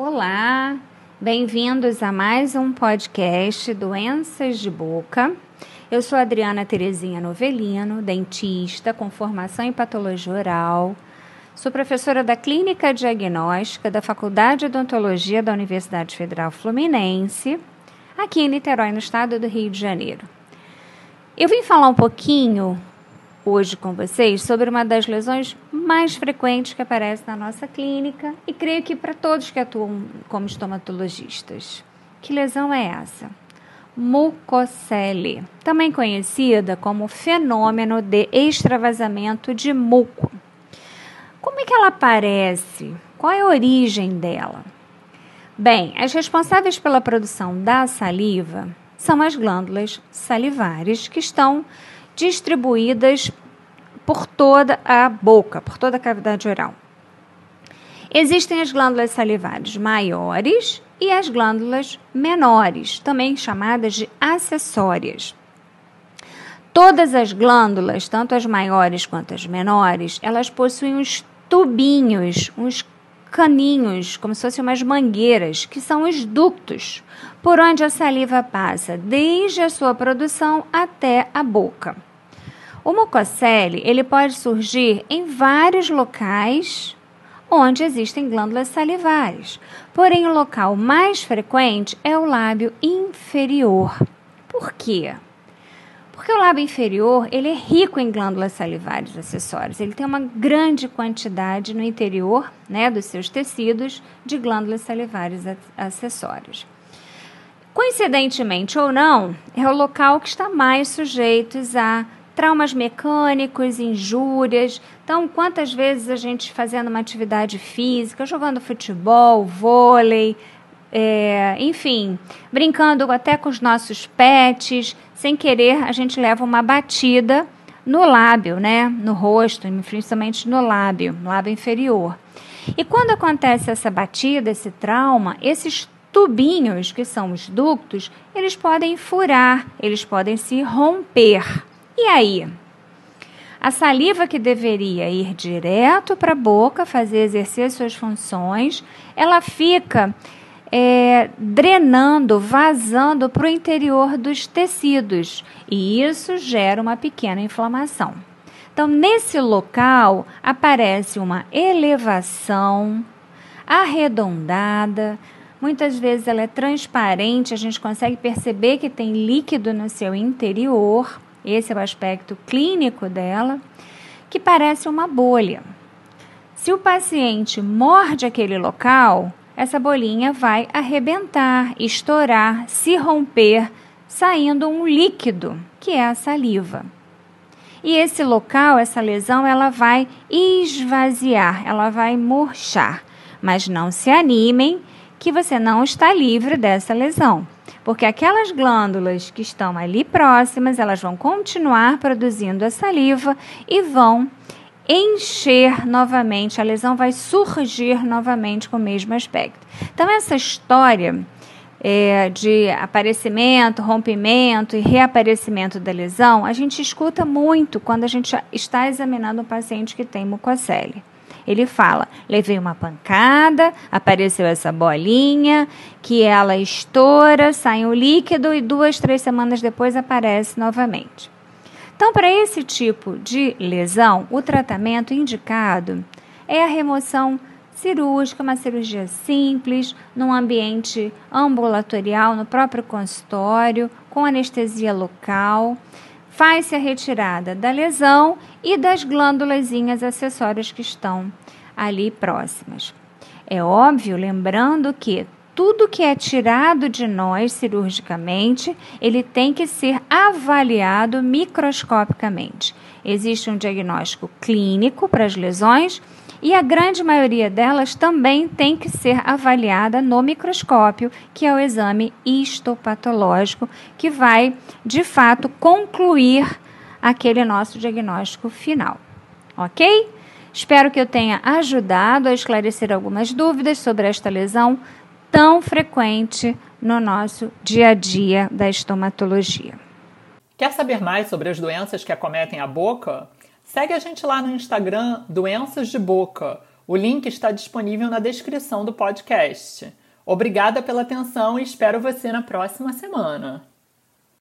Olá, bem-vindos a mais um podcast Doenças de Boca. Eu sou Adriana Terezinha Novelino, dentista com formação em patologia oral. Sou professora da Clínica Diagnóstica da Faculdade de Odontologia da Universidade Federal Fluminense, aqui em Niterói, no estado do Rio de Janeiro. Eu vim falar um pouquinho hoje com vocês sobre uma das lesões mais frequentes que aparece na nossa clínica e creio que para todos que atuam como estomatologistas. Que lesão é essa? Mucocele, também conhecida como fenômeno de extravasamento de muco. Como é que ela aparece? Qual é a origem dela? Bem, as responsáveis pela produção da saliva são as glândulas salivares que estão distribuídas por toda a boca, por toda a cavidade oral. Existem as glândulas salivares maiores e as glândulas menores, também chamadas de acessórias. Todas as glândulas, tanto as maiores quanto as menores, elas possuem uns tubinhos, uns caninhos, como se fossem umas mangueiras, que são os ductos, por onde a saliva passa desde a sua produção até a boca. O mucocele ele pode surgir em vários locais onde existem glândulas salivares. Porém, o local mais frequente é o lábio inferior. Por quê? Porque o lábio inferior ele é rico em glândulas salivares acessórias. Ele tem uma grande quantidade no interior né, dos seus tecidos de glândulas salivares acessórias. Coincidentemente ou não, é o local que está mais sujeito a traumas mecânicos, injúrias. Então, quantas vezes a gente fazendo uma atividade física, jogando futebol, vôlei, é, enfim, brincando até com os nossos pets, sem querer, a gente leva uma batida no lábio, né? No rosto, principalmente no lábio, no lábio inferior. E quando acontece essa batida, esse trauma, esses tubinhos, que são os ductos, eles podem furar, eles podem se romper. E aí? A saliva que deveria ir direto para a boca, fazer exercer suas funções, ela fica é, drenando, vazando para o interior dos tecidos e isso gera uma pequena inflamação. Então, nesse local aparece uma elevação arredondada. Muitas vezes ela é transparente, a gente consegue perceber que tem líquido no seu interior. Esse é o aspecto clínico dela, que parece uma bolha. Se o paciente morde aquele local, essa bolinha vai arrebentar, estourar, se romper, saindo um líquido, que é a saliva. E esse local, essa lesão, ela vai esvaziar, ela vai murchar. Mas não se animem que você não está livre dessa lesão porque aquelas glândulas que estão ali próximas, elas vão continuar produzindo a saliva e vão encher novamente, a lesão vai surgir novamente com o mesmo aspecto. Então, essa história é, de aparecimento, rompimento e reaparecimento da lesão, a gente escuta muito quando a gente está examinando um paciente que tem mucocele. Ele fala: levei uma pancada, apareceu essa bolinha, que ela estoura, sai um líquido e duas, três semanas depois aparece novamente. Então, para esse tipo de lesão, o tratamento indicado é a remoção cirúrgica, uma cirurgia simples, num ambiente ambulatorial, no próprio consultório, com anestesia local. Faz-se a retirada da lesão e das glândulas acessórias que estão ali próximas. É óbvio, lembrando que tudo que é tirado de nós cirurgicamente, ele tem que ser avaliado microscopicamente. Existe um diagnóstico clínico para as lesões e a grande maioria delas também tem que ser avaliada no microscópio, que é o exame histopatológico, que vai, de fato, concluir aquele nosso diagnóstico final. Ok? Espero que eu tenha ajudado a esclarecer algumas dúvidas sobre esta lesão tão frequente no nosso dia a dia da estomatologia. Quer saber mais sobre as doenças que acometem a boca? Segue a gente lá no Instagram Doenças de Boca O link está disponível na descrição do podcast. Obrigada pela atenção e espero você na próxima semana.